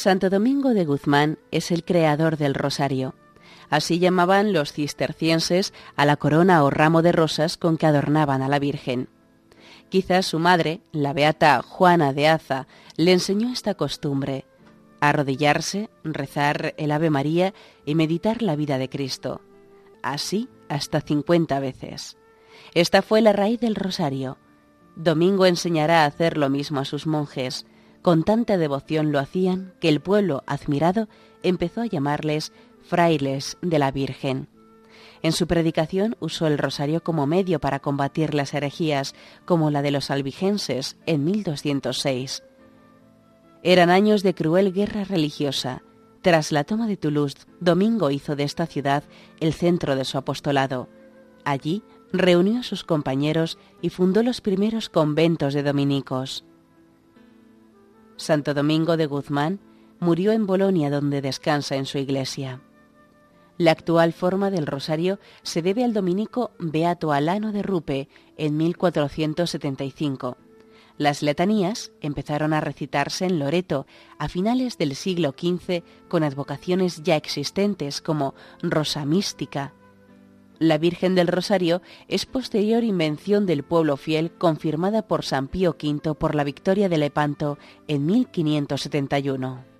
Santo Domingo de Guzmán es el creador del rosario. Así llamaban los cistercienses a la corona o ramo de rosas con que adornaban a la Virgen. Quizás su madre, la beata Juana de Aza, le enseñó esta costumbre, arrodillarse, rezar el Ave María y meditar la vida de Cristo. Así hasta cincuenta veces. Esta fue la raíz del rosario. Domingo enseñará a hacer lo mismo a sus monjes, con tanta devoción lo hacían que el pueblo, admirado, empezó a llamarles frailes de la Virgen. En su predicación usó el rosario como medio para combatir las herejías, como la de los albigenses en 1206. Eran años de cruel guerra religiosa. Tras la toma de Toulouse, Domingo hizo de esta ciudad el centro de su apostolado. Allí reunió a sus compañeros y fundó los primeros conventos de dominicos. Santo Domingo de Guzmán murió en Bolonia donde descansa en su iglesia. La actual forma del rosario se debe al dominico Beato Alano de Rupe en 1475. Las letanías empezaron a recitarse en Loreto a finales del siglo XV con advocaciones ya existentes como Rosa Mística, la Virgen del Rosario es posterior invención del pueblo fiel confirmada por San Pío V por la victoria de Lepanto en 1571.